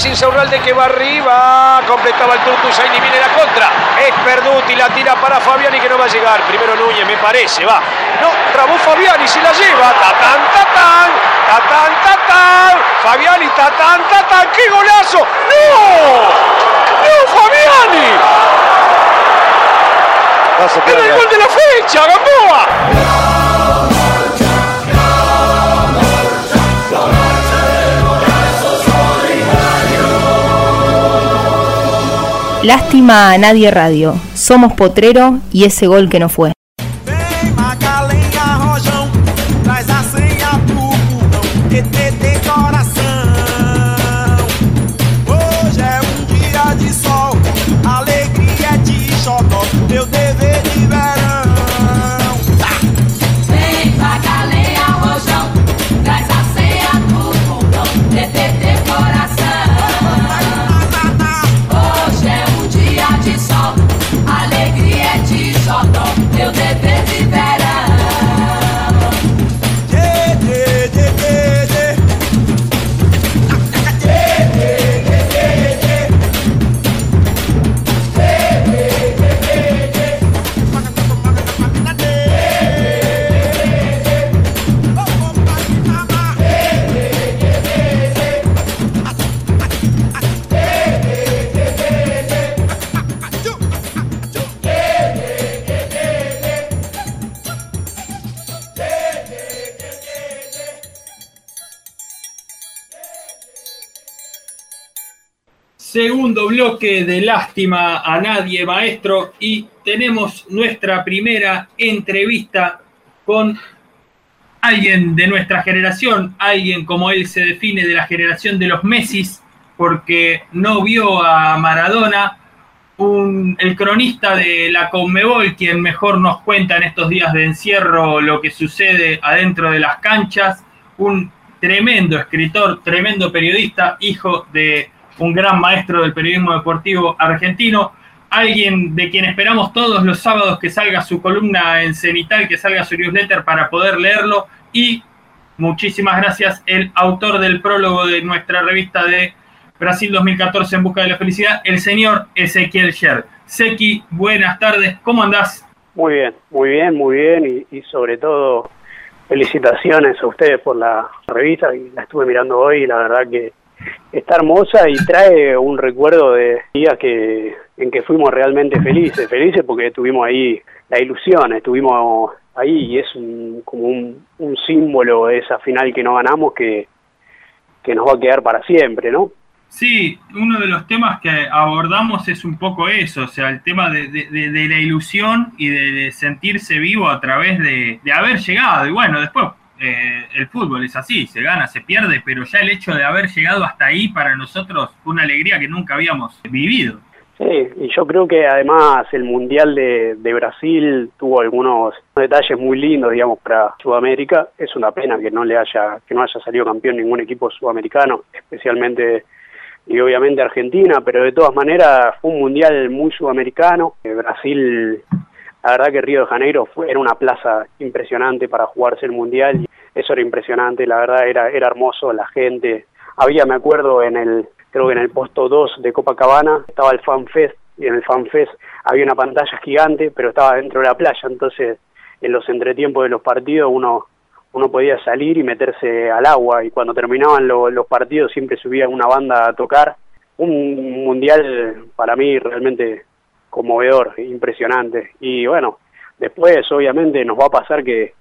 Vez Insaurralde que va arriba. Completaba el Turco Usain y viene la contra. Es Perduti, la tira para Fabiani que no va a llegar. Primero Núñez, me parece, va. No, trabó Fabiani, se la lleva. Tatán, tatán. Tatán, tatán. Fabiani, tatán, tatán. ¡Qué golazo! ¡No! ¡No, Fabiani! ¡Era el gol de la fecha, Gamboa! Lástima a Nadie Radio. Somos Potrero y ese gol que no fue. Segundo bloque de Lástima a Nadie, maestro, y tenemos nuestra primera entrevista con alguien de nuestra generación, alguien como él se define de la generación de los Messis, porque no vio a Maradona, un- el cronista de la Conmebol, quien mejor nos cuenta en estos días de encierro lo que sucede adentro de las canchas, un tremendo escritor, tremendo periodista, hijo de un gran maestro del periodismo deportivo argentino, alguien de quien esperamos todos los sábados que salga su columna en Cenital, que salga su newsletter para poder leerlo y muchísimas gracias, el autor del prólogo de nuestra revista de Brasil 2014 en busca de la felicidad, el señor Ezequiel Sher. Seki, buenas tardes, ¿cómo andás? Muy bien, muy bien, muy bien y, sobre todo felicitaciones a ustedes por la revista, la estuve mirando hoy y la verdad que está hermosa y trae un recuerdo de días que en que fuimos realmente felices, felices porque tuvimos ahí la ilusión, estuvimos ahí y es un, como un, un símbolo de esa final que no ganamos que, que nos va a quedar para siempre, ¿no? Sí, uno de los temas que abordamos es un poco eso, o sea, el tema de, de- de- de la ilusión y de, sentirse vivo a través de haber llegado. Y bueno, después eh, el fútbol es así, se gana, se pierde, pero ya el hecho de haber llegado hasta ahí para nosotros fue una alegría que nunca habíamos vivido. Sí, y yo creo que además el Mundial de, Brasil tuvo algunos detalles muy lindos, digamos, para Sudamérica. Es una pena que no le haya, que no haya salido campeón ningún equipo sudamericano, especialmente y obviamente Argentina, pero de todas maneras fue un mundial muy sudamericano. Eh, Brasil, la verdad que Río de Janeiro fue, era una plaza impresionante para jugarse el mundial. Eso era impresionante, la verdad era, era hermoso, la gente. Había, me acuerdo, en el, creo que en el puesto 2 de Copacabana estaba el Fan Fest y en el Fan Fest había una pantalla gigante, pero estaba dentro de la playa, entonces en los entretiempos de los partidos uno uno podía salir y meterse al agua y cuando terminaban lo- los partidos siempre subía una banda a tocar. Un mundial para mí realmente conmovedor, impresionante. Y bueno, después obviamente nos va a pasar que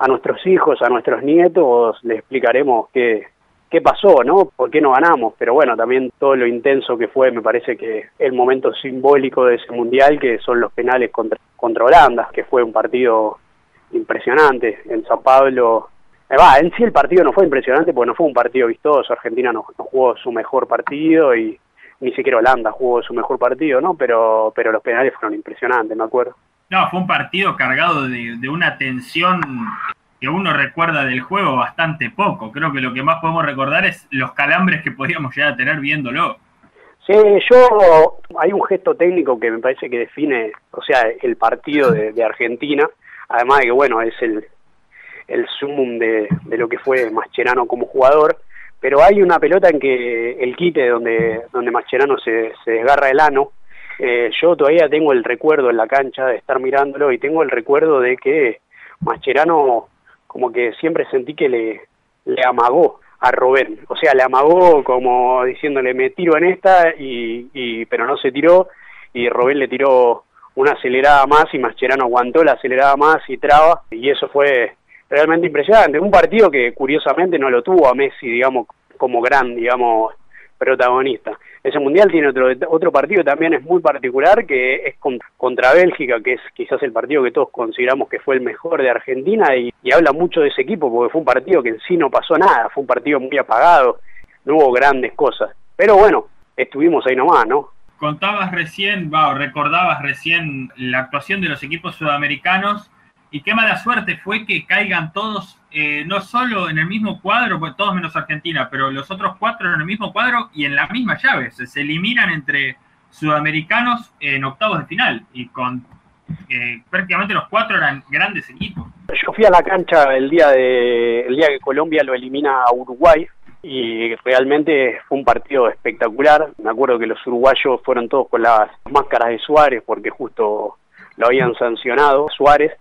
a nuestros hijos, a nuestros nietos, les explicaremos qué, qué pasó, ¿no? ¿Por qué no ganamos? Pero bueno, también todo lo intenso que fue, me parece que el momento simbólico de ese mundial, que son los penales contra, contra Holanda, que fue un partido impresionante en San Pablo. Eh, va, en sí el partido no fue impresionante porque no fue un partido vistoso, Argentina no, no jugó su mejor partido y ni siquiera Holanda jugó su mejor partido, ¿no? Pero, pero los penales fueron impresionantes, me acuerdo. No, fue un partido cargado de, una tensión que uno recuerda del juego bastante poco. Creo que lo que más podemos recordar es los calambres que podíamos llegar a tener viéndolo. Sí, yo hay un gesto técnico que me parece que define, o sea, el partido de, de Argentina, además de que bueno, es el, el sumum de, de lo que fue Mascherano como jugador, pero hay una pelota en que el quite donde, donde Mascherano se, se desgarra el ano, eh, yo todavía tengo el recuerdo en la cancha de estar mirándolo y tengo el recuerdo de que Mascherano como que siempre sentí que le, amagó a Robén, o sea, le amagó como diciéndole me tiro en esta y, y pero no se tiró y Robén le tiró una acelerada más y Mascherano aguantó la acelerada más y traba y eso fue realmente impresionante, un partido que curiosamente no lo tuvo a Messi, digamos, como gran, digamos, protagonista. Ese mundial tiene otro otro partido también es muy particular que es contra, Bélgica, que es quizás el partido que todos consideramos que fue el mejor de Argentina y, y, habla mucho de ese equipo porque fue un partido que en sí no pasó nada, fue un partido muy apagado, no hubo grandes cosas. Pero bueno, estuvimos ahí nomás, ¿no? Contabas recién, wow, recordabas recién la actuación de los equipos sudamericanos y qué mala suerte fue que caigan todos, eh, no solo en el mismo cuadro, pues todos menos Argentina, pero los otros cuatro en el mismo cuadro y en la misma llave. Se, se eliminan entre sudamericanos en octavos de final y con eh, prácticamente los cuatro eran grandes equipos. Yo fui a la cancha el día de el día que Colombia lo elimina a Uruguay y realmente fue un partido espectacular. Me acuerdo que los uruguayos fueron todos con las máscaras de Suárez porque justo lo habían sancionado Suárez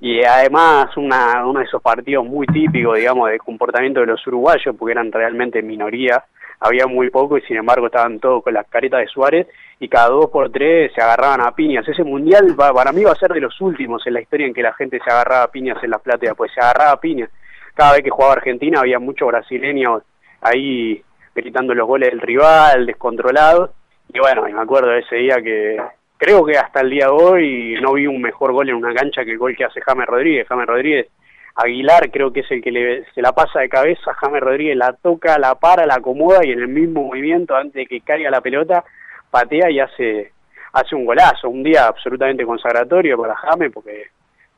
y además una, uno de esos partidos muy típicos, digamos, de comportamiento de los uruguayos, porque eran realmente minoría, había muy poco y sin embargo estaban todos con las caretas de Suárez y cada dos por tres se agarraban a piñas. Ese mundial para mí va a ser de los últimos en la historia en que la gente se agarraba a piñas en la platea, pues se agarraba a piñas. Cada vez que jugaba Argentina había muchos brasileños ahí gritando los goles del rival, descontrolados. Y bueno, y me acuerdo de ese día que creo que hasta el día de hoy no vi un mejor gol en una cancha que el gol que hace James Rodríguez. James Rodríguez, Aguilar creo que es el que le, se la pasa de cabeza, James Rodríguez la toca, la para, la acomoda y en el mismo movimiento antes de que caiga la pelota patea y hace hace un golazo, un día absolutamente consagratorio para James porque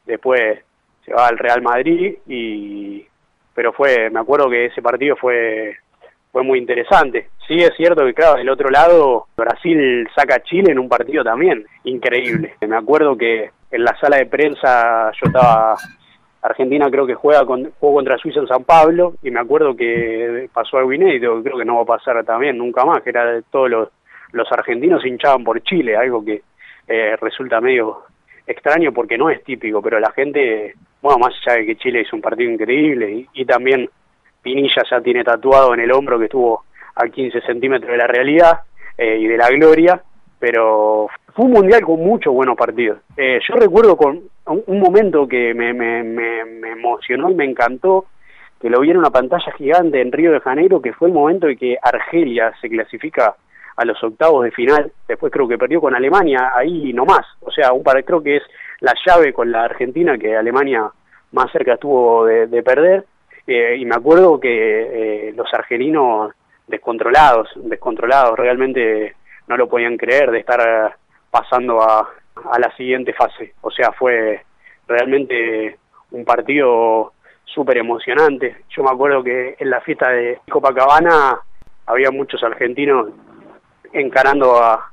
después se va al Real Madrid y pero fue, me acuerdo que ese partido fue fue muy interesante. Sí es cierto que, claro, del otro lado, Brasil saca a Chile en un partido también increíble. Me acuerdo que en la sala de prensa yo estaba... Argentina creo que juega con, jugó contra Suiza en San Pablo y me acuerdo que pasó algo inédito, creo que no va a pasar también nunca más, que era todos los, los argentinos hinchaban por Chile, algo que eh, resulta medio extraño porque no es típico, pero la gente, bueno, más allá de que Chile hizo un partido increíble y, y también Pinilla ya tiene tatuado en el hombro que estuvo a 15 centímetros de la realidad eh, y de la gloria, pero fue un mundial con muchos buenos partidos. Eh, yo recuerdo con un, momento que me, me, me, me, emocionó y me encantó, que lo vi en una pantalla gigante en Río de Janeiro, que fue el momento en que Argelia se clasifica a los octavos de final, después creo que perdió con Alemania, ahí nomás, o sea, un par, creo que es la llave con la Argentina, que Alemania más cerca estuvo de, de perder, eh, y me acuerdo que eh, los argelinos descontrolados, descontrolados, realmente no lo podían creer de estar pasando a, a la siguiente fase. O sea, fue realmente un partido súper emocionante. Yo me acuerdo que en la fiesta de Copacabana había muchos argentinos encarando a,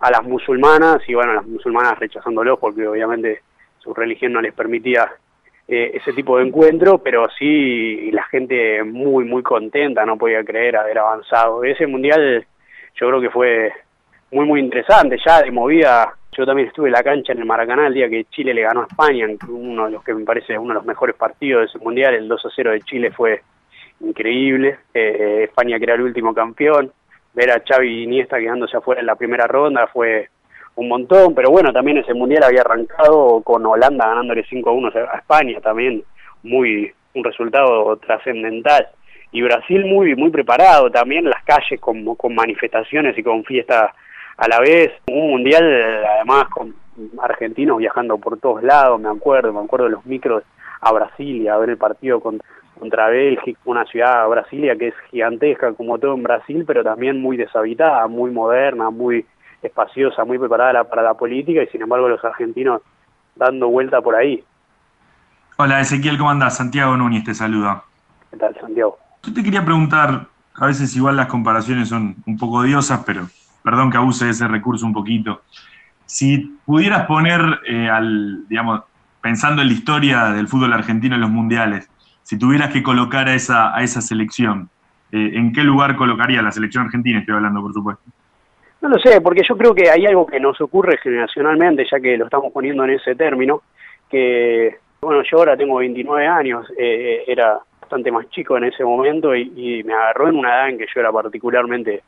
a las musulmanas y bueno, las musulmanas rechazándolos porque obviamente su religión no les permitía eh, ese tipo de encuentro, pero sí la gente muy, muy contenta, no podía creer haber avanzado. Ese mundial yo creo que fue muy, muy interesante, ya de movida. Yo también estuve en la cancha en el Maracaná el día que Chile le ganó a España, uno de los que me parece uno de los mejores partidos de ese mundial, el 2 a 0 de Chile fue increíble. Eh, España que era el último campeón, ver a Xavi Iniesta quedándose afuera en la primera ronda fue un montón, pero bueno, también ese mundial había arrancado con Holanda ganándole 5 a 1 a España, también muy un resultado trascendental. Y Brasil muy muy preparado también, las calles con, con manifestaciones y con fiestas a la vez. Un mundial además con argentinos viajando por todos lados, me acuerdo, me acuerdo de los micros a Brasilia, a ver el partido contra, contra Bélgica, una ciudad, Brasilia, que es gigantesca como todo en Brasil, pero también muy deshabitada, muy moderna, muy espaciosa, muy preparada para la política y sin embargo los argentinos dando vuelta por ahí. Hola Ezequiel, ¿cómo andás? Santiago Núñez te saluda. ¿Qué tal, Santiago? Yo te quería preguntar, a veces igual las comparaciones son un poco odiosas, pero perdón que abuse de ese recurso un poquito. Si pudieras poner eh, al, digamos, pensando en la historia del fútbol argentino en los mundiales, si tuvieras que colocar a esa, a esa selección, eh, ¿en qué lugar colocaría la selección argentina? Estoy hablando, por supuesto. No lo sé, porque yo creo que hay algo que nos ocurre generacionalmente, ya que lo estamos poniendo en ese término, que, bueno, yo ahora tengo 29 años, eh, era bastante más chico en ese momento y, y, me agarró en una edad en que yo era particularmente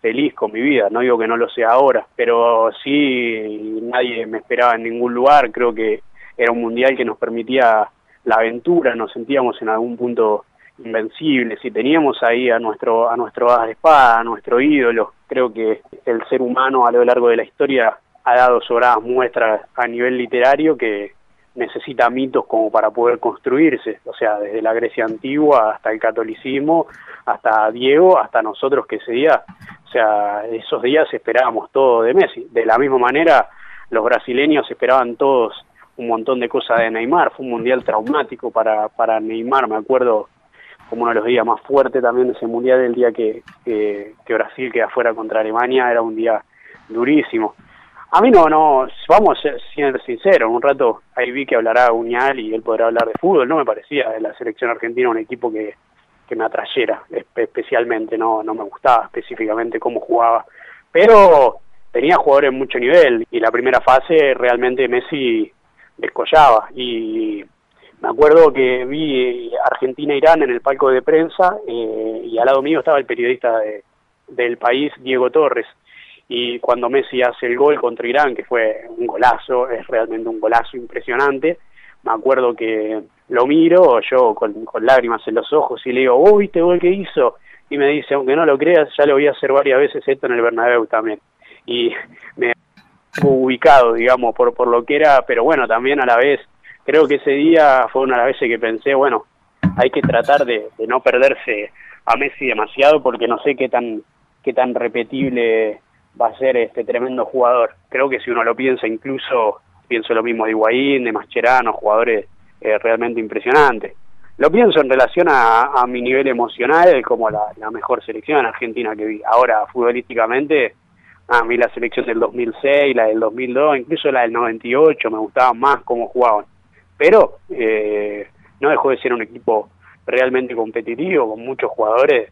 feliz con mi vida, no digo que no lo sea ahora, pero sí nadie me esperaba en ningún lugar, creo que era un mundial que nos permitía la aventura, nos sentíamos en algún punto invencibles y teníamos ahí a nuestro a nuestro as de espada, a nuestro ídolo. Creo que el ser humano a lo largo de la historia ha dado sobradas muestras a nivel literario que necesita mitos como para poder construirse, o sea, desde la Grecia antigua hasta el catolicismo, hasta Diego, hasta nosotros que ese día, o sea, esos días esperábamos todo de Messi. De la misma manera, los brasileños esperaban todos un montón de cosas de Neymar, fue un mundial traumático para, para Neymar, me acuerdo como uno de los días más fuertes también de ese mundial, el día que, que, Brasil queda fuera contra Alemania, era un día durísimo. A mí no, no, vamos a ser sinceros, un rato ahí vi que hablará Uñal y él podrá hablar de fútbol, no me parecía de la selección argentina un equipo que, que me atrayera especialmente, no, no me gustaba específicamente cómo jugaba, pero tenía jugadores de mucho nivel y la primera fase realmente Messi descollaba y me acuerdo que vi Argentina-Irán en el palco de prensa eh, y al lado mío estaba el periodista de, del país, Diego Torres, y cuando Messi hace el gol contra Irán, que fue un golazo, es realmente un golazo impresionante, me acuerdo que lo miro yo con, lágrimas en los ojos y le digo, ¿vos viste gol que hizo? Y me dice, aunque no lo creas, ya lo voy a hacer varias veces esto en el Bernabéu también. Y me ubicado, digamos, por, por lo que era, pero bueno, también a la vez, creo que ese día fue una de las veces que pensé, bueno, hay que tratar de, no perderse a Messi demasiado porque no sé qué tan, qué tan repetible va a ser este tremendo jugador. Creo que si uno lo piensa, incluso pienso lo mismo de Higuaín, de Mascherano, jugadores eh, realmente impresionantes. Lo pienso en relación a, mi nivel emocional como la, la, mejor selección en Argentina que vi. Ahora, futbolísticamente, a mí la selección del 2006, la del 2002, incluso la del 98, me gustaban más cómo jugaban. Pero eh, no dejó de ser un equipo realmente competitivo, con muchos jugadores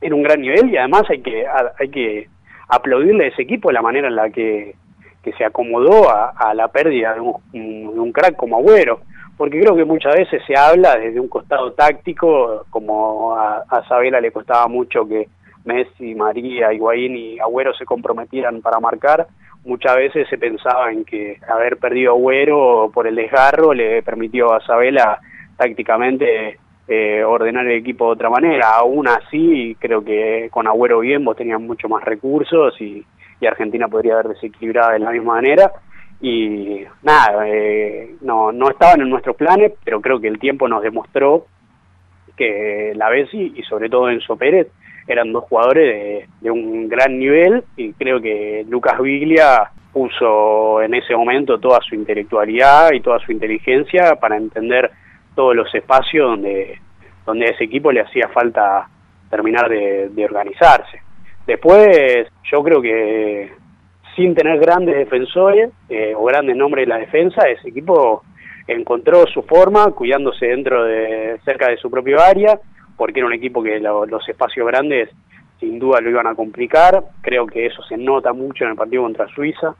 en un gran nivel y además hay que, hay que aplaudirle a ese equipo la manera en la que, que se acomodó a, la pérdida de un, de un crack como Agüero porque creo que muchas veces se habla desde un costado táctico, como a, a Sabela le costaba mucho que Messi, María, Higuaín y Agüero se comprometieran para marcar, muchas veces se pensaba en que haber perdido Agüero por el desgarro le permitió a Sabela tácticamente eh, ordenar el equipo de otra manera. Aún así, creo que con Agüero bien vos tenías mucho más recursos y, y Argentina podría haber desequilibrado de la misma manera y nada, eh, no, no estaban en nuestros planes, pero creo que el tiempo nos demostró que la Bessi y sobre todo Enzo Pérez eran dos jugadores de, un gran nivel y creo que Lucas Biglia puso en ese momento toda su intelectualidad y toda su inteligencia para entender todos los espacios donde, donde a ese equipo le hacía falta terminar de, de organizarse. Después yo creo que sin tener grandes defensores eh, o grandes nombres de la defensa, ese equipo encontró su forma cuidándose dentro de cerca de su propio área, porque era un equipo que lo, los espacios grandes sin duda lo iban a complicar. Creo que eso se nota mucho en el partido contra Suiza.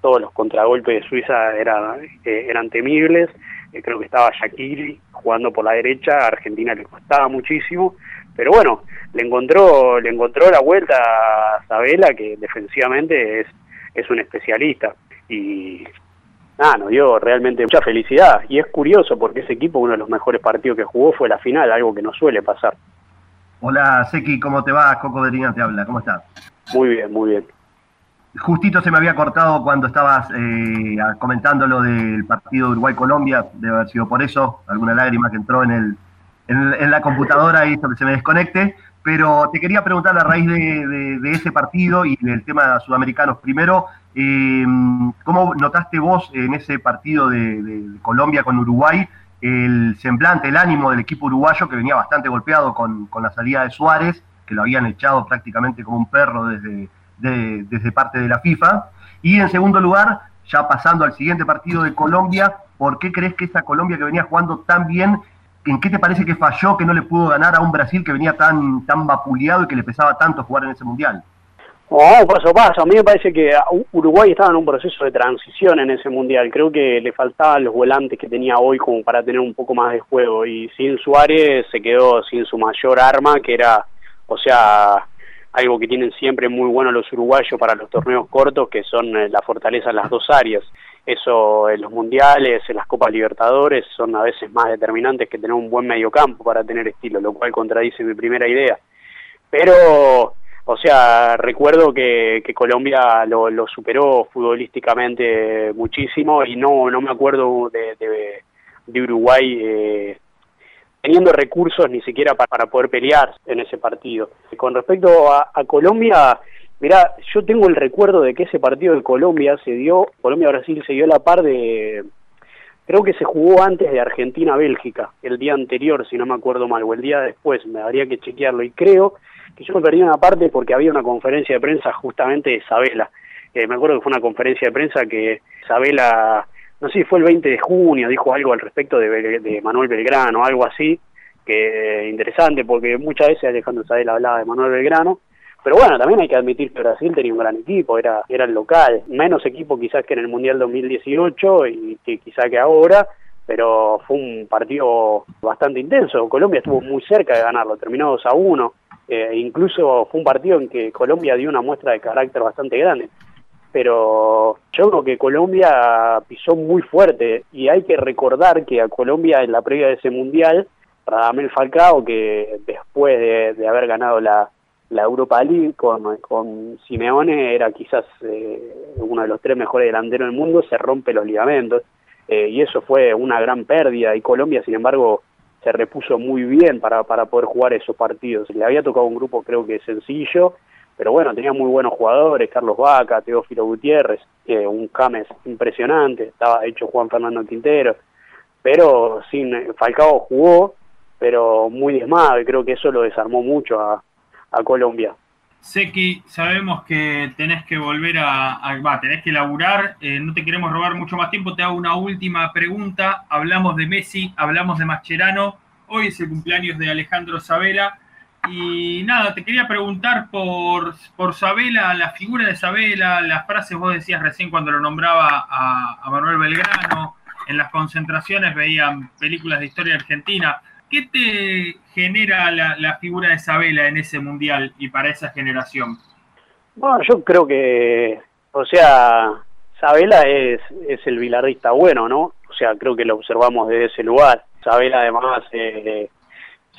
Todos los contragolpes de Suiza eh, eran temibles. Eh, creo que estaba Shakiri jugando por la derecha, a Argentina le costaba muchísimo. Pero bueno, le encontró, le encontró la vuelta a Sabela, que defensivamente es es un especialista. Y nada, nos dio realmente mucha felicidad. Y es curioso porque ese equipo, uno de los mejores partidos que jugó fue la final, algo que no suele pasar. Hola, Seki, ¿cómo te va? Coco Bedrina te habla, ¿cómo estás? Muy bien, muy bien. Justito se me había cortado cuando estabas eh, comentando lo del partido de Uruguay-Colombia, debe haber sido por eso, alguna lágrima que entró en, el, en, en la computadora y hizo que se me desconecte, pero te quería preguntar a raíz de, ese partido y del tema de sudamericanos. Primero, eh, ¿cómo notaste vos en ese partido de, Colombia con Uruguay el semblante, el ánimo del equipo uruguayo que venía bastante golpeado con, la salida de Suárez, que lo habían echado prácticamente como un perro desde de, desde parte de la FIFA. Y en segundo lugar, ya pasando al siguiente partido de Colombia, ¿por qué crees que esa Colombia que venía jugando tan bien, en qué te parece que falló que no le pudo ganar a un Brasil que venía tan, tan vapuleado y que le pesaba tanto jugar en ese mundial? Oh, paso a paso. A mí me parece que Uruguay estaba en un proceso de transición en ese mundial. Creo que le faltaban los volantes que tenía hoy como para tener un poco más de juego. Y sin Suárez se quedó sin su mayor arma, que era, o sea, algo que tienen siempre muy bueno los uruguayos para los torneos cortos, que son eh, la fortaleza en las dos áreas. Eso en los mundiales, en las Copas Libertadores, son a veces más determinantes que tener un buen mediocampo para tener estilo, lo cual contradice mi primera idea. Pero, o sea, recuerdo que, Colombia lo, lo, superó futbolísticamente muchísimo y no, no me acuerdo de, de, de Uruguay. Eh, teniendo recursos ni siquiera para, para, poder pelear en ese partido. Con respecto a Colombia, mira, yo tengo el recuerdo de que ese partido de Colombia se dio, Colombia-Brasil se dio a la par de, creo que se jugó antes de Argentina-Bélgica, el día anterior, si no me acuerdo mal, o el día después, me habría que chequearlo, y creo que yo me perdí una parte porque había una conferencia de prensa justamente de Isabela. Eh, me acuerdo que fue una conferencia de prensa que Isabela no sé si fue el 20 de junio, dijo algo al respecto de, de Manuel Belgrano, algo así, que interesante, porque muchas veces Alejandro Sadel hablaba de Manuel Belgrano, pero bueno, también hay que admitir que Brasil tenía un gran equipo, era, era el local, menos equipo quizás que en el Mundial 2018 y que quizás que ahora, pero fue un partido bastante intenso, Colombia estuvo muy cerca de ganarlo, terminó 2 a 1, eh, incluso fue un partido en que Colombia dio una muestra de carácter bastante grande. Pero yo creo que Colombia pisó muy fuerte y hay que recordar que a Colombia en la previa de ese mundial, Radamel Falcao, que después de, de haber ganado la, la Europa League con, Simeone, era quizás eh, uno de los tres mejores delanteros del mundo, se rompe los ligamentos eh, y eso fue una gran pérdida y Colombia, sin embargo, se repuso muy bien para, para poder jugar esos partidos. Le había tocado un grupo creo que sencillo pero bueno, tenía muy buenos jugadores, Carlos Vaca, Teófilo Gutiérrez, eh, un Cames impresionante, estaba hecho Juan Fernando Quintero, pero sin Falcao jugó, pero muy diezmado y creo que eso lo desarmó mucho a, a Colombia. Seki, sabemos que tenés que volver a, a tenés que laburar, eh, no te queremos robar mucho más tiempo, te hago una última pregunta, hablamos de Messi, hablamos de Mascherano, hoy es el cumpleaños de Alejandro Sabela, y nada, te quería preguntar por, por Sabela, la figura de Sabela, las frases vos decías recién cuando lo nombraba a, a, Manuel Belgrano, en las concentraciones veían películas de historia argentina. ¿Qué te genera la, figura de Sabela en ese mundial y para esa generación? Bueno, yo creo que, o sea, Sabela es, es el bilardista bueno, ¿no? O sea, creo que lo observamos desde ese lugar. Sabela además... Eh,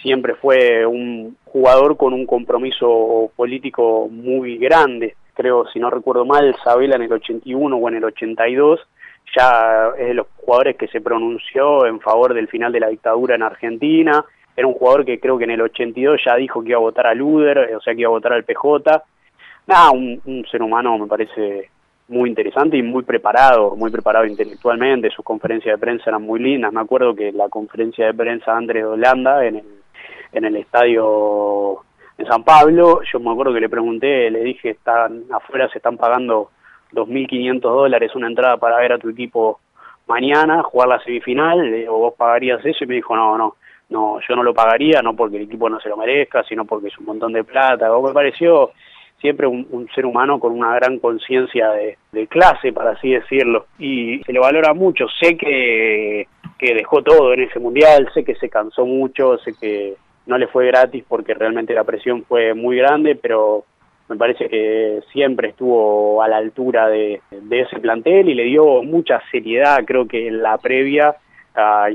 siempre fue un jugador con un compromiso político muy grande. Creo, si no recuerdo mal, Sabela en el 81 o en el 82 ya es de los jugadores que se pronunció en favor del final de la dictadura en Argentina. Era un jugador que creo que en el 82 ya dijo que iba a votar a Luder, o sea que iba a votar al PJ. Nada, un, un ser humano me parece muy interesante y muy preparado, muy preparado intelectualmente. Sus conferencias de prensa eran muy lindas. Me acuerdo que la conferencia de prensa de Andrés de Holanda en el en el estadio en San Pablo, yo me acuerdo que le pregunté, le dije, están afuera se están pagando 2.500 dólares una entrada para ver a tu equipo mañana, jugar la semifinal, o vos pagarías eso, y me dijo, no, no, no, yo no lo pagaría, no porque el equipo no se lo merezca, sino porque es un montón de plata, o me pareció siempre un, ser humano con una gran conciencia de, de clase, para así decirlo, y se le valora mucho, sé que, que dejó todo en ese mundial, sé que se cansó mucho, sé que no le fue gratis porque realmente la presión fue muy grande, pero me parece que siempre estuvo a la altura de, ese plantel y le dio mucha seriedad, creo que en la previa,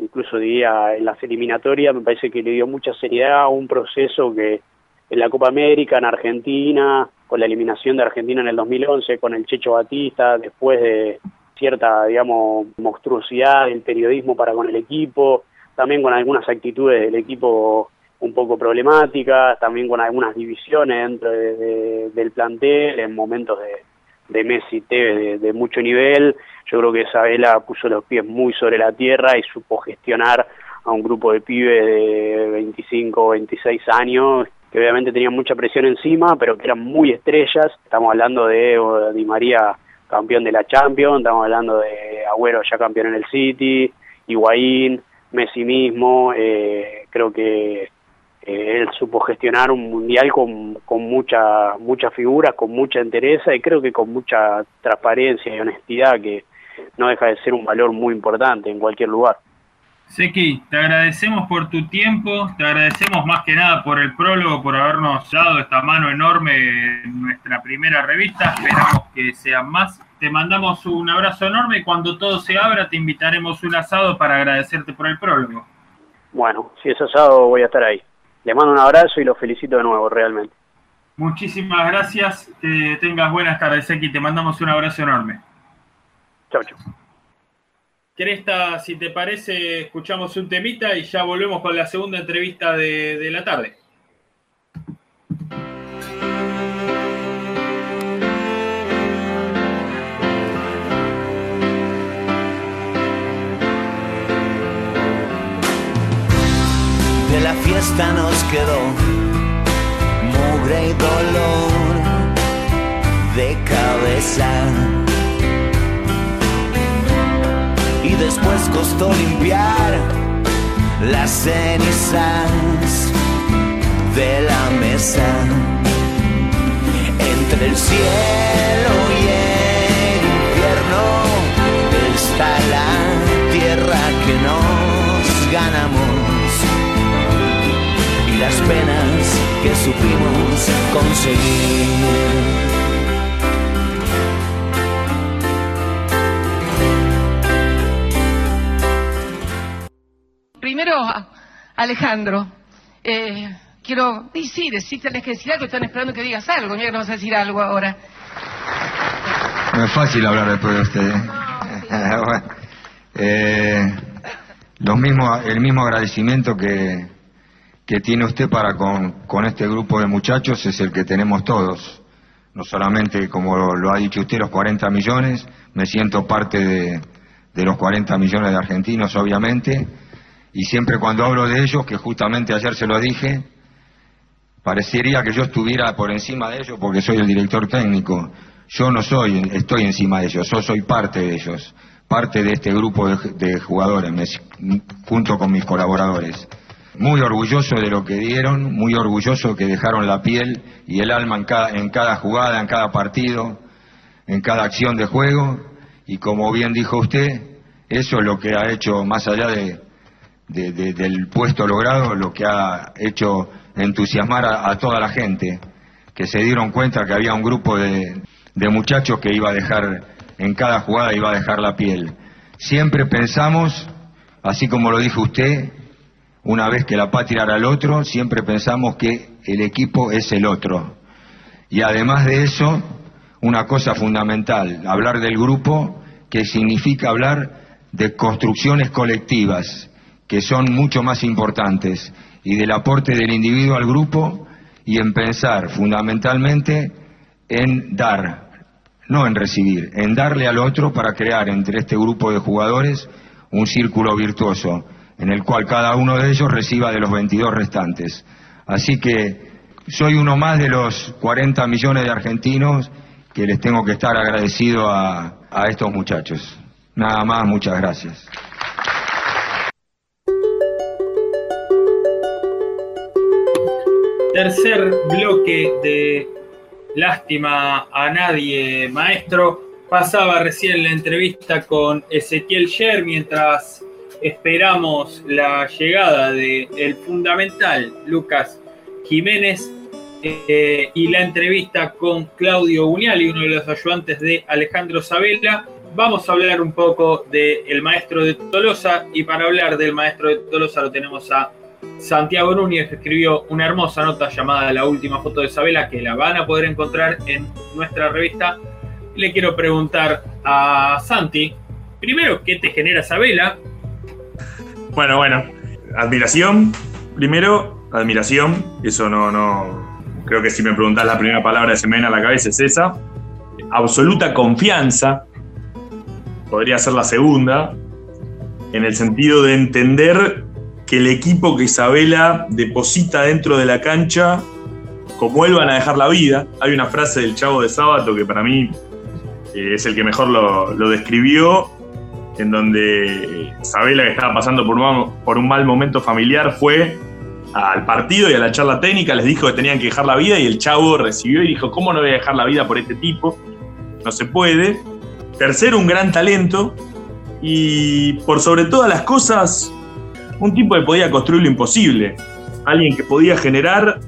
incluso diría en las eliminatorias, me parece que le dio mucha seriedad a un proceso que en la Copa América, en Argentina, con la eliminación de Argentina en el 2011, con el Checho Batista, después de cierta, digamos, monstruosidad del periodismo para con el equipo, también con algunas actitudes del equipo un poco problemáticas, también con algunas divisiones dentro de- de- del plantel, en momentos de, de Messi Tevez de, de mucho nivel. Yo creo que Isabela puso los pies muy sobre la tierra y supo gestionar a un grupo de pibes de 25 o 26 años que obviamente tenían mucha presión encima, pero que eran muy estrellas. Estamos hablando de Di María campeón de la Champions, estamos hablando de Agüero ya campeón en el City, Higuaín, Messi mismo, eh, creo que eh, él supo gestionar un mundial con, con mucha, muchas figuras, con mucha entereza y creo que con mucha transparencia y honestidad que no deja de ser un valor muy importante en cualquier lugar. Seki, te agradecemos por tu tiempo, te agradecemos más que nada por el prólogo, por habernos dado esta mano enorme en nuestra primera revista. Esperamos que sean más. Te mandamos un abrazo enorme y cuando todo se abra te invitaremos un asado para agradecerte por el prólogo. Bueno, si es asado voy a estar ahí. Le mando un abrazo y lo felicito de nuevo, realmente. Muchísimas gracias, que tengas buenas tardes, Seki, te mandamos un abrazo enorme. Chau, chau. Cresta, si te parece, escuchamos un temita y ya volvemos con la segunda entrevista de, de la tarde. Fiesta nos quedó. Mugre y dolor de cabeza. Y después costó limpiar las cenizas de la mesa. Entre el cielo y el infierno está la tierra que nos ganamos las penas que supimos conseguir. Primero, Alejandro, eh, quiero, y sí, decirte que decir algo, están esperando que digas algo, mira que no vas a decir algo ahora. No es fácil hablar después de usted. ¿eh? Bueno, eh, los mismos- el mismo agradecimiento que, que tiene usted para con, este grupo de muchachos es el que tenemos todos. No solamente, como lo ha dicho usted, los 40 millones, me siento parte de, los 40 millones de argentinos, obviamente, y siempre cuando hablo de ellos, que justamente ayer se lo dije, parecería que yo estuviera por encima de ellos porque soy el director técnico. Yo no soy, estoy encima de ellos, yo soy parte de ellos, parte de este grupo de, jugadores, junto con mis colaboradores. Muy orgulloso de lo que dieron, muy orgulloso que dejaron la piel y el alma en cada, cada jugada, en cada partido, en cada acción de juego. Y como bien dijo usted, eso es lo que ha hecho, más allá de, de- de- del puesto logrado, lo que ha hecho entusiasmar a, a toda la gente, que se dieron cuenta que había un grupo de, de muchachos que iba a dejar, en cada jugada iba a dejar la piel. Siempre pensamos, así como lo dijo usted, una vez que la patria era el otro, siempre pensamos que el equipo es el otro. Y además de eso, una cosa fundamental, hablar del grupo, que significa hablar de construcciones colectivas, que son mucho más importantes, y del aporte del individuo al grupo, y en pensar fundamentalmente en dar, no en recibir, en darle al otro para crear entre este grupo de jugadores un círculo virtuoso, en el cual cada uno de ellos reciba de los 22 restantes. Así que soy uno más de los 40 millones de argentinos que les tengo que estar agradecido a, estos muchachos. Nada más, muchas gracias. Tercer bloque de Lástima a Nadie, maestro. Pasaba recién la entrevista con Ezequiel Sher mientras esperamos la llegada del fundamental Lucas Jiménez. eh, y la entrevista con Claudio Buñali, uno de los ayudantes de Alejandro Sabela. Vamos a hablar un poco del maestro de Tolosa y para hablar del maestro de Tolosa lo tenemos a Santiago Núñez, que escribió una hermosa nota llamada La última foto de Sabela, que la van a poder encontrar en nuestra revista. Le quiero preguntar a Santi, primero, ¿qué te genera Sabela? Bueno, bueno, admiración. Primero, admiración. Eso no, no. Creo que si me preguntás la primera palabra que se me viene a la cabeza es esa. Absoluta confianza. Podría ser la segunda. En el sentido de entender que el equipo que Isabela deposita dentro de la cancha, como él van a dejar la vida. Hay una frase del Chavo de Sábato que para mí eh, es el que mejor lo, lo describió, en donde Isabela, que estaba pasando por un, por un mal momento familiar, fue al partido y a la charla técnica, les dijo que tenían que dejar la vida y el Chavo recibió y dijo, ¿cómo no voy a dejar la vida por este tipo? No se puede. Tercero, un gran talento y por sobre todas las cosas, un tipo que podía construir lo imposible. Alguien que podía generar,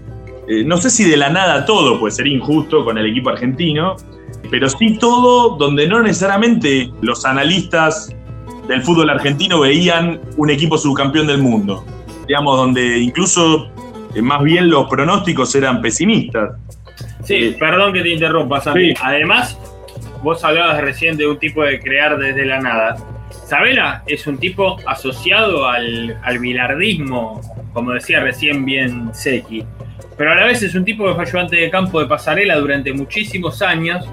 eh, no sé si de la nada todo, puede ser injusto con el equipo argentino, pero sí todo donde no necesariamente los analistas del fútbol argentino veían un equipo subcampeón del mundo. Digamos, donde incluso eh, más bien los pronósticos eran pesimistas. Sí, perdón que te interrumpa, Santi. Además, vos hablabas recién de un tipo de crear desde la nada. Sabela es un tipo asociado al, al bilardismo, como decía recién bien Seki, pero a la vez es un tipo que fue ayudante de campo de pasarela durante muchísimos años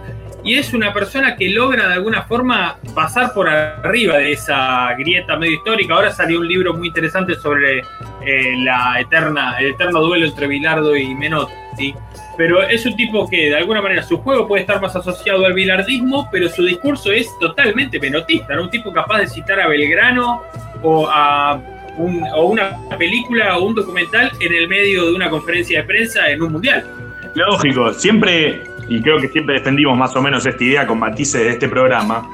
y es una persona que logra de alguna forma pasar por arriba de esa grieta medio histórica. Ahora salió un libro muy interesante sobre eh, la eterna, el eterno duelo entre Bilardo y Menotti. Pero es un tipo que de alguna manera su juego puede estar más asociado al bilardismo, pero su discurso es totalmente menotista, ¿no? Un tipo capaz de citar a Belgrano o a o una película o un documental en el medio de una conferencia de prensa en un mundial. Lógico, siempre, y creo que siempre defendimos más o menos esta idea con matices de este programa,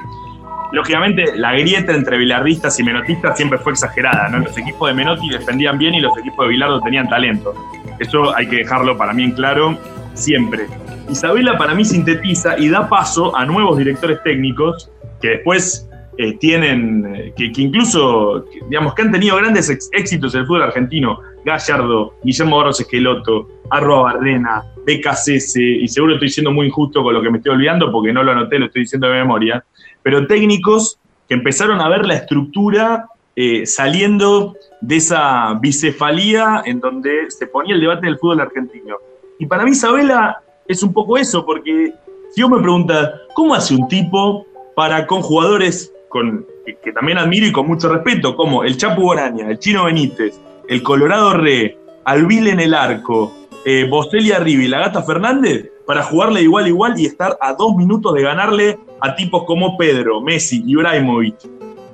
lógicamente la grieta entre bilardistas y menotistas siempre fue exagerada, ¿no? Los equipos de Menotti defendían bien y los equipos de Bilardo tenían talento. Eso hay que dejarlo para mí en claro siempre. Isabela para mí sintetiza y da paso a nuevos directores técnicos que después eh, tienen, eh, que, que incluso, digamos, que han tenido grandes éxitos en el fútbol argentino. Gallardo, Guillermo Barros Esqueloto, Arroa Bardena, BKCS, y seguro estoy siendo muy injusto con lo que me estoy olvidando porque no lo anoté, lo estoy diciendo de memoria, pero técnicos que empezaron a ver la estructura eh, saliendo de esa bicefalía en donde se ponía el debate del fútbol argentino. Y para mí Isabela es un poco eso, porque si vos me preguntas, ¿cómo hace un tipo para con jugadores con, que, que también admiro y con mucho respeto, como el Chapu Boraña, el Chino Benítez, el Colorado Re, Alvil en el arco, eh, Bostelli arriba y la Gata Fernández, para jugarle igual igual y estar a dos minutos de ganarle a tipos como Pedro, Messi, Ibrahimovic.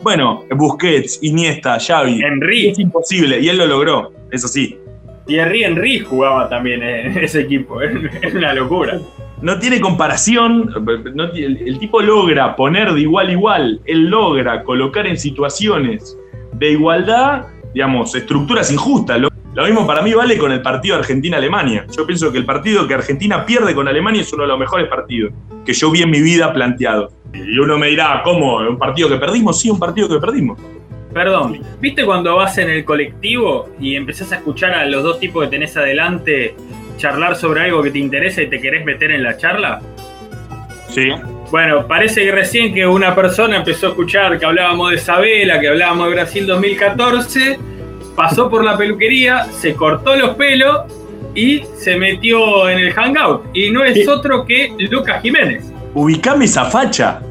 Bueno, Busquets, Iniesta, Xavi. Henry. Es imposible, y él lo logró, eso sí. Thierry Henry jugaba también en ese equipo, es una locura. no tiene comparación, no el, el tipo logra poner de igual a igual, él logra colocar en situaciones de igualdad, digamos, estructuras injustas. Lo, lo mismo para mí vale con el partido Argentina-Alemania. Yo pienso que el partido que Argentina pierde con Alemania es uno de los mejores partidos que yo vi en mi vida planteado. Y uno me dirá, ¿cómo? ¿Un partido que perdimos? Sí, un partido que perdimos. Perdón, ¿viste cuando vas en el colectivo y empezás a escuchar a los dos tipos que tenés adelante charlar sobre algo que te interesa y te querés meter en la charla? Sí. Bueno, parece que recién que una persona empezó a escuchar que hablábamos de Sabela, que hablábamos de Brasil 2014, pasó por la peluquería, se cortó los pelos y se metió en el hangout. Y no es otro que Lucas Jiménez. Ubicame esa facha.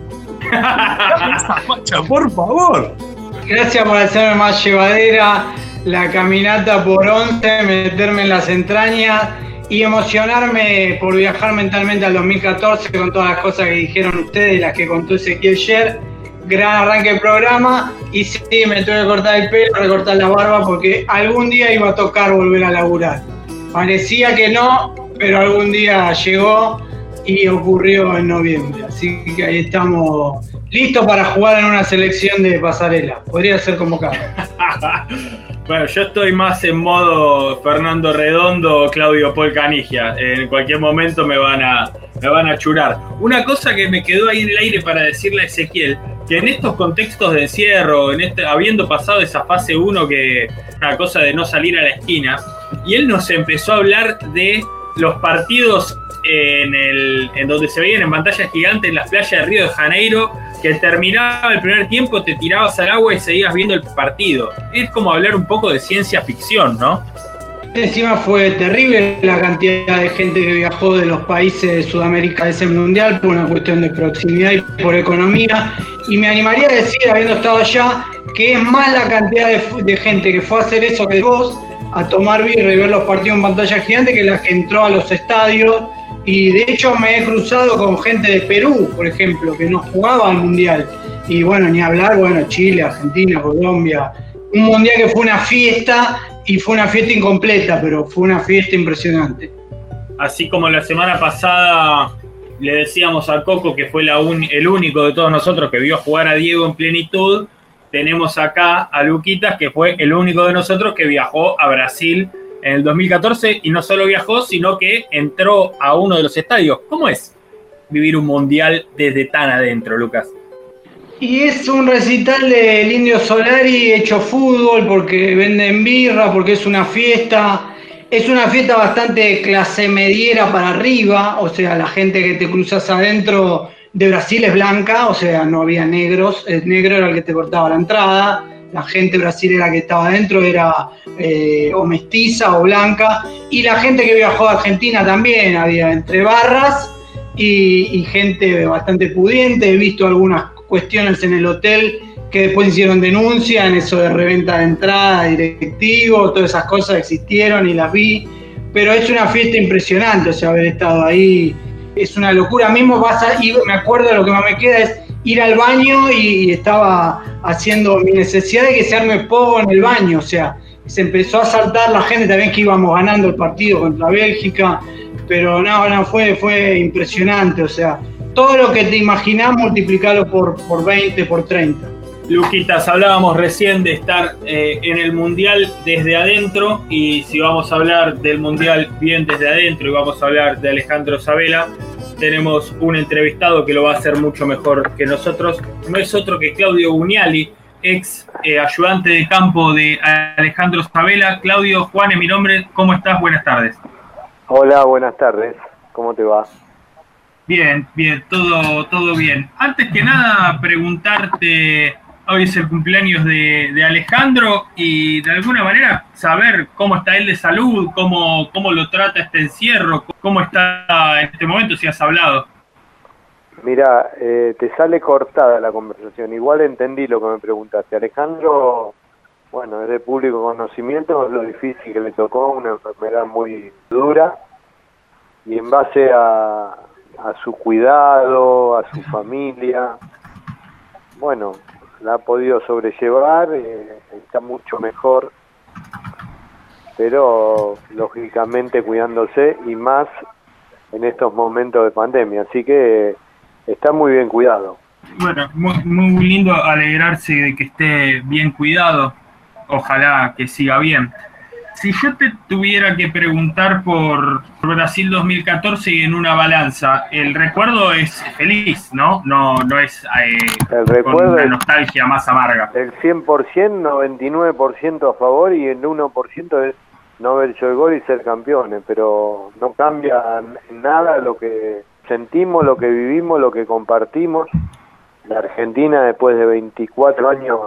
Ubicame esa facha, por favor. Gracias por hacerme más llevadera la caminata por 11, meterme en las entrañas y emocionarme por viajar mentalmente al 2014 con todas las cosas que dijeron ustedes, las que contó Ezequiel Sher. Gran arranque del programa y sí, me tuve que cortar el pelo, recortar la barba porque algún día iba a tocar volver a laburar. Parecía que no, pero algún día llegó y ocurrió en noviembre. Así que ahí estamos listos para jugar en una selección de pasarela. Podría ser convocado. Bueno, yo estoy más en modo Fernando Redondo Claudio Paul Canigia. En cualquier momento me van a, me van a churar. Una cosa que me quedó ahí en el aire para decirle a Ezequiel, que en estos contextos de encierro, en este, habiendo pasado esa fase 1 que una cosa de no salir a la esquina, y él nos empezó a hablar de los partidos en, donde se veían en pantalla gigante en las playas de Río de Janeiro, que terminaba el primer tiempo, te tirabas al agua y seguías viendo el partido. Es como hablar un poco de ciencia ficción, ¿no? Encima fue terrible la cantidad de gente que viajó de los países de Sudamérica a ese mundial por una cuestión de proximidad y por economía. Y me animaría a decir, habiendo estado allá, que es más la cantidad de, de gente que fue a hacer eso que vos, a tomar birra y ver los partidos en pantalla gigante, que la que entró a los estadios. Y de hecho me he cruzado con gente de Perú, por ejemplo, que no jugaba al mundial. Y bueno, ni hablar, bueno, Chile, Argentina, Colombia. Un mundial que fue una fiesta y fue una fiesta incompleta, pero fue una fiesta impresionante. Así como la semana pasada le decíamos a Coco que fue el único de todos nosotros que vio jugar a Diego en plenitud, tenemos acá a Luquitas que fue el único de nosotros que viajó a Brasil en el 2014 y no solo viajó, sino que entró a uno de los estadios. ¿Cómo es vivir un mundial desde tan adentro, Lucas? Y es un recital del Indio Solari hecho fútbol porque venden birra, porque es una fiesta. Es una fiesta bastante clase mediera para arriba, o sea, la gente que te cruzas adentro de Brasil es blanca, o sea, no había negros, el negro era el que te cortaba la entrada, la gente brasilera que estaba adentro era eh, o mestiza o blanca, y la gente que viajó a Argentina también, había entre barras y, y gente bastante pudiente, he visto algunas cuestiones en el hotel que después hicieron denuncia en eso de reventa de entrada, directivo, todas esas cosas existieron y las vi, pero es una fiesta impresionante, o sea, haber estado ahí es una locura. Mismo vas a ir, me acuerdo lo que más me queda es ir al baño y, estaba haciendo mi necesidad de que se arme poco en el baño, o sea, se empezó a saltar la gente también que íbamos ganando el partido contra Bélgica, pero no, no, fue, fue impresionante, o sea, todo lo que te imaginás multiplicarlo por, por 20, por 30. Luquitas, hablábamos recién de estar eh, en el Mundial desde adentro y si vamos a hablar del Mundial bien desde adentro y vamos a hablar de Alejandro Sabela, tenemos un entrevistado que lo va a hacer mucho mejor que nosotros. No es otro que Claudio Uniali, ex eh, ayudante de campo de Alejandro Sabela. Claudio, Juan es mi nombre, ¿cómo estás? Buenas tardes. Hola, buenas tardes. ¿Cómo te va? Bien, bien, todo, todo bien. Antes que nada, preguntarte, hoy es el cumpleaños de, de Alejandro y de alguna manera saber cómo está él de salud, cómo, cómo lo trata este encierro, cómo está en este momento, si has hablado. Mira, eh, te sale cortada la conversación. Igual entendí lo que me preguntaste. Alejandro, bueno, es de público conocimiento, es lo difícil que le tocó, una enfermedad muy dura. Y en base a, a su cuidado, a su familia, bueno, la ha podido sobrellevar, eh, está mucho mejor, pero lógicamente cuidándose y más en estos momentos de pandemia, así que está muy bien cuidado. Bueno, muy, muy lindo alegrarse de que esté bien cuidado. Ojalá que siga bien. Si yo te tuviera que preguntar por Brasil 2014 y en una balanza, el recuerdo es feliz, ¿no? No, no es eh, El con una nostalgia más amarga. el 100%, 99% a favor y el 1% es no haber hecho el gol y ser campeones, pero no cambia nada lo que sentimos, lo que vivimos, lo que compartimos. La Argentina después de 24 años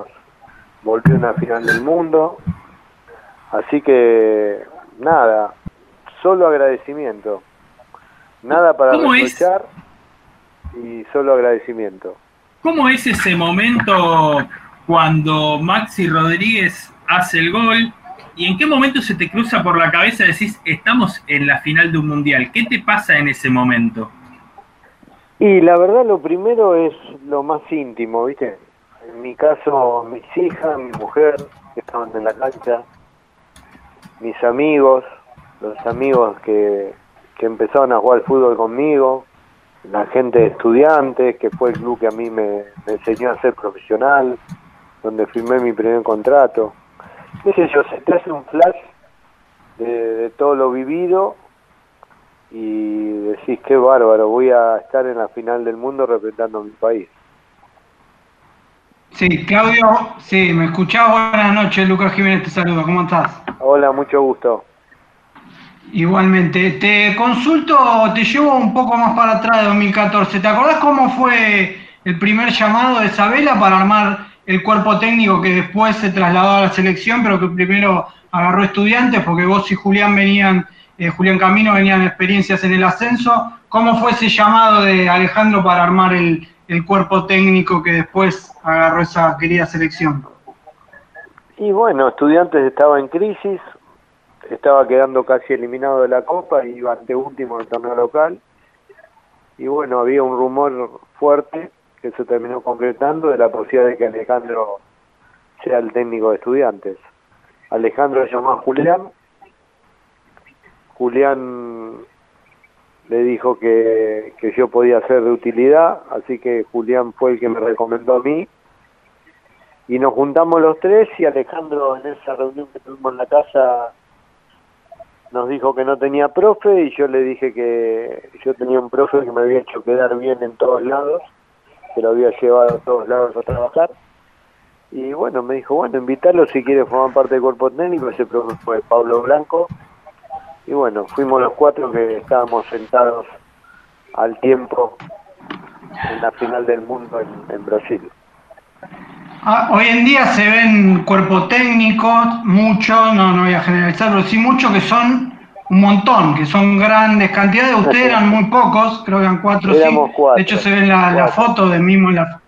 volvió a una final del mundo, así que nada, solo agradecimiento, nada para ¿Cómo es? reprochar y solo agradecimiento. ¿Cómo es ese momento cuando Maxi Rodríguez hace el gol? ¿Y en qué momento se te cruza por la cabeza decís, estamos en la final de un mundial? ¿Qué te pasa en ese momento? Y la verdad lo primero es lo más íntimo, ¿viste? En mi caso, mis hijas, mi mujer, que estaban en la cancha, mis amigos, los amigos que, que empezaron a jugar fútbol conmigo, la gente de estudiantes, que fue el club que a mí me, enseñó a ser profesional, donde firmé mi primer contrato. qué sé yo, se te hace un flash de, de todo lo vivido y decís, qué bárbaro, voy a estar en la final del mundo representando a mi país. Sí, Claudio, sí, me escuchás. Buenas noches, Lucas Jiménez te saluda. ¿Cómo estás? Hola, mucho gusto. Igualmente. Te consulto, te llevo un poco más para atrás de 2014. ¿Te acordás cómo fue el primer llamado de Isabela para armar el cuerpo técnico que después se trasladó a la selección, pero que primero agarró estudiantes, porque vos y Julián venían, eh, Julián Camino venían experiencias en el ascenso? ¿Cómo fue ese llamado de Alejandro para armar el, el cuerpo técnico que después agarró esa querida selección? Y bueno, Estudiantes estaba en crisis, estaba quedando casi eliminado de la Copa, iba ante último en el torneo local. Y bueno, había un rumor fuerte que se terminó concretando de la posibilidad de que Alejandro sea el técnico de Estudiantes. Alejandro llamó a Julián. Julián le dijo que, que yo podía ser de utilidad, así que Julián fue el que me recomendó a mí. Y nos juntamos los tres y Alejandro en esa reunión que tuvimos en la casa nos dijo que no tenía profe y yo le dije que yo tenía un profe que me había hecho quedar bien en todos lados, que lo había llevado a todos lados a trabajar. Y bueno, me dijo, bueno, invitarlo si quiere formar parte del cuerpo técnico. Ese profe fue Pablo Blanco. Y bueno, fuimos los cuatro que estábamos sentados al tiempo en la final del mundo en, en Brasil. Ah, hoy en día se ven cuerpos técnicos, muchos, no, no voy a generalizar, pero sí muchos que son un montón, que son grandes cantidades. Ustedes eran muy pocos, creo que eran cuatro o Éramos cinco. De hecho, se ve la, la foto de mismo en la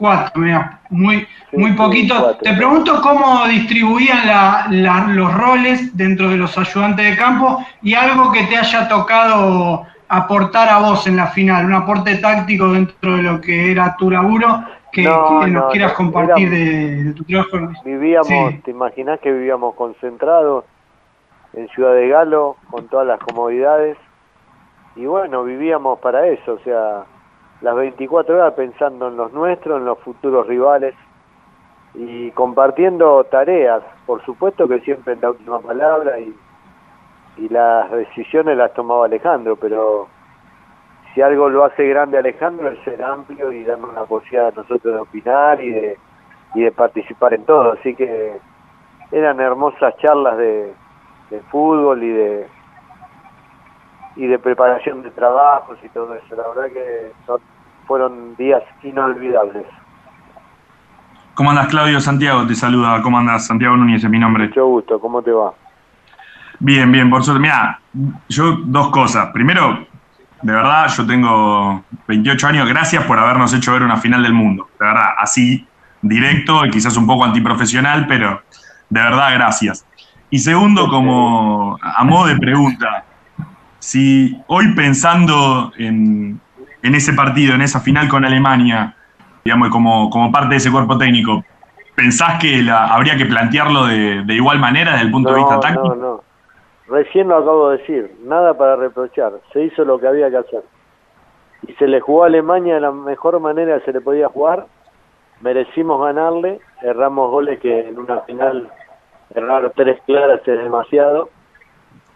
cuatro, mira, muy, muy sí, poquito. cuatro. Te pregunto cómo distribuían la- la- los roles dentro de los ayudantes de campo y algo que te haya tocado aportar a vos en la final, un aporte táctico dentro de lo que era tu laburo, que, No, que nos no, quieras no, compartir de, de tu trabajo. Vivíamos, Sí. te imaginás que vivíamos concentrados en Ciudad de Galo, con todas las comodidades. Y bueno, vivíamos para eso, o sea, las 24 horas pensando en los nuestros, en los futuros rivales y compartiendo tareas. Por supuesto que siempre en la última palabra y, y las decisiones las tomaba Alejandro, pero si algo lo hace grande Alejandro es ser amplio y darnos la posibilidad a nosotros de opinar y de, y de participar en todo. Así que eran hermosas charlas de, de fútbol y de y de preparación de trabajos y todo eso. La verdad que son- fueron días inolvidables. ¿Cómo andas, Claudio? Santiago te saluda. ¿Cómo andas? Santiago Núñez es mi nombre. Mucho gusto, ¿cómo te va? Bien, bien, por suerte. Mira, yo dos cosas. Primero, de verdad, yo tengo 28 años. Gracias por habernos hecho ver una final del mundo. De verdad, así, directo y quizás un poco antiprofesional, pero de verdad, gracias. Y segundo, como a modo de pregunta, si hoy pensando en, en ese partido, en esa final con Alemania, digamos, como, como parte de ese cuerpo técnico, ¿pensás que la- habría que plantearlo de, de igual manera desde el punto de vista táctico? no, no. Recién lo acabo de decir, nada para reprochar, se hizo lo que había que hacer. Y se le jugó a Alemania de la mejor manera que se le podía jugar, merecimos ganarle, erramos goles que en una final errar tres claras es demasiado.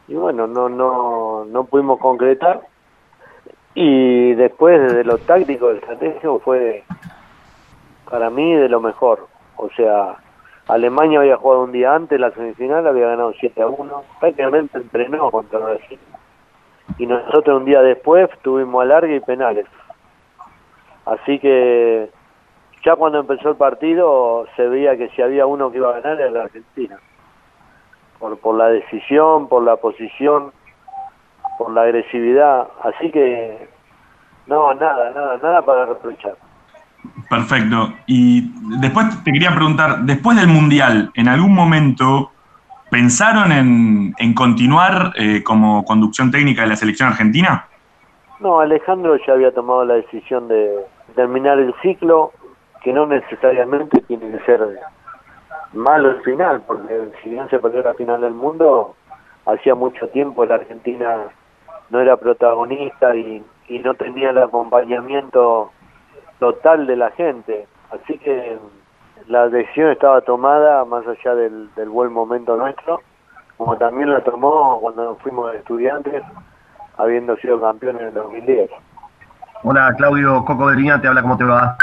Y bueno, no, no, no pudimos concretar. Y después desde lo táctico, el estratégico fue para mí de lo mejor. O sea, Alemania había jugado un día antes la semifinal, había ganado 7 a 1, prácticamente entrenó contra Brasil. Y nosotros un día después tuvimos alargue y penales. Así que ya cuando empezó el partido se veía que si había uno que iba a ganar era la Argentina. Por, por la decisión, por la posición, por la agresividad. Así que no, nada, nada, nada para reprochar. Perfecto. Y después te quería preguntar, después del Mundial, ¿en algún momento pensaron en, en continuar eh, como conducción técnica de la selección argentina? No, Alejandro ya había tomado la decisión de terminar el ciclo, que no necesariamente tiene que ser malo el final, porque si bien se perdió la final del mundo, hacía mucho tiempo la Argentina no era protagonista y, y no tenía el acompañamiento total de la gente. Así que la decisión estaba tomada más allá del, del buen momento nuestro, como también la tomó cuando nos fuimos estudiantes, habiendo sido campeón en el 2010. Hola Claudio Coco te habla, ¿cómo te va?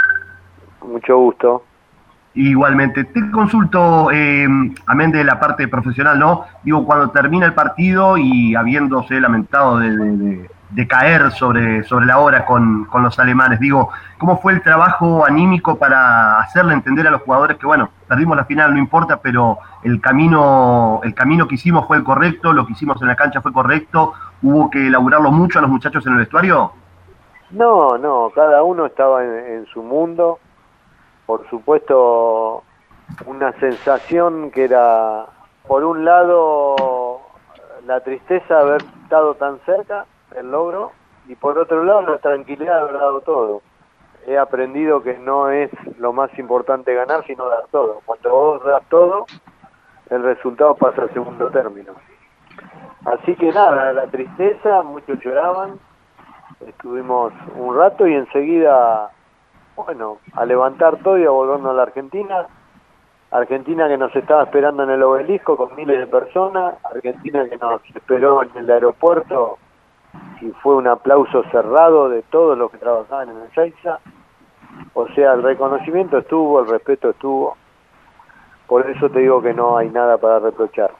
Mucho gusto. Igualmente, te consulto, eh, amén de la parte profesional, ¿no? Digo, cuando termina el partido y habiéndose lamentado de, caer sobre, sobre la hora con, con los alemanes, digo, ¿cómo fue el trabajo anímico para hacerle entender a los jugadores que, bueno, perdimos la final, no importa, pero el camino, el camino que hicimos fue el correcto, lo que hicimos en la cancha fue correcto, hubo que elaborarlo mucho a los muchachos en el vestuario? No, no, cada uno estaba en su mundo. Por supuesto, una sensación que era, por un lado, la tristeza de haber estado tan cerca del logro y por otro lado la tranquilidad de haber dado todo. He aprendido que no es lo más importante ganar, sino dar todo. Cuando vos das todo, el resultado pasa al segundo término. Así que nada, la tristeza, muchos lloraban, estuvimos un rato y enseguida, bueno, a levantar todo y a volvernos a la Argentina. Argentina que nos estaba esperando en el obelisco con miles de personas, Argentina que nos esperó en el aeropuerto y fue un aplauso cerrado de todos los que trabajaban en el Seiza. O sea, el reconocimiento estuvo, el respeto estuvo. Por eso te digo que no hay nada para reprochar.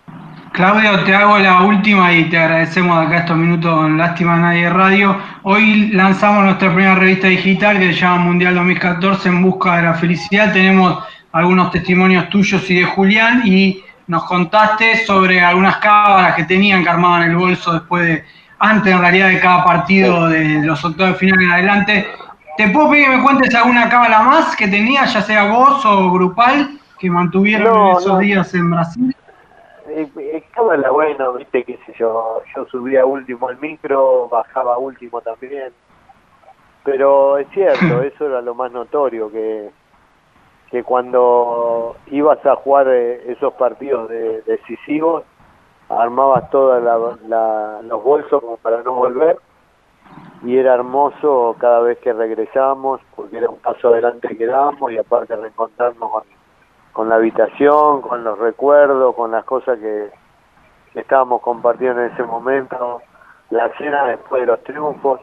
Claudio, te hago la última y te agradecemos acá estos minutos en Lástima Nadie Radio. Hoy lanzamos nuestra primera revista digital que se llama Mundial 2014 en busca de la felicidad. Tenemos algunos testimonios tuyos y de Julián y nos contaste sobre algunas cábalas que tenían que armaban el bolso después de, antes en realidad de cada partido de los octavos de final en adelante. ¿Te puedo pedir que me cuentes alguna cábala más que tenías, ya sea vos o grupal, que mantuvieron No, esos no. días en Brasil? Eh, eh, cámara, bueno, viste, qué sé yo, yo subía último al micro, bajaba último también. Pero es cierto, eso era lo más notorio, que, que cuando ibas a jugar eh, esos partidos de- decisivos, armabas todos los bolsos como para no volver y era hermoso cada vez que regresábamos porque era un paso adelante que dábamos y aparte reencontrarnos con, con la habitación, con los recuerdos, con las cosas que, estábamos compartiendo en ese momento, la cena después de los triunfos,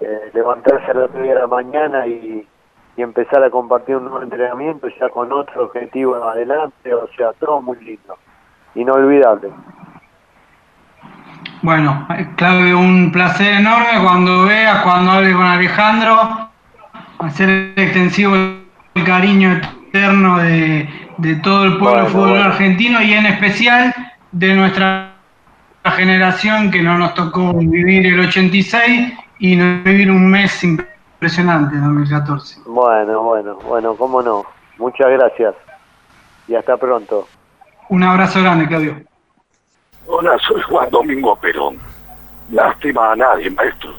eh, levantarse a las 9 de la mañana y, y empezar a compartir un nuevo entrenamiento ya con otro objetivo adelante, o sea, todo muy lindo, inolvidable. Bueno, eh, Claudio, un placer enorme cuando veas, cuando hables con Alejandro, hacer extensivo el cariño eterno de, de todo el pueblo Bueno, fútbol bueno. argentino y en especial de nuestra generación que no nos tocó vivir el 86 y no vivir un mes impresionante, 2014. Bueno, bueno, bueno, cómo no. Muchas gracias y hasta pronto. Un abrazo grande, Claudio. Hola, soy Juan Domingo Perón. Lástima a nadie, maestro.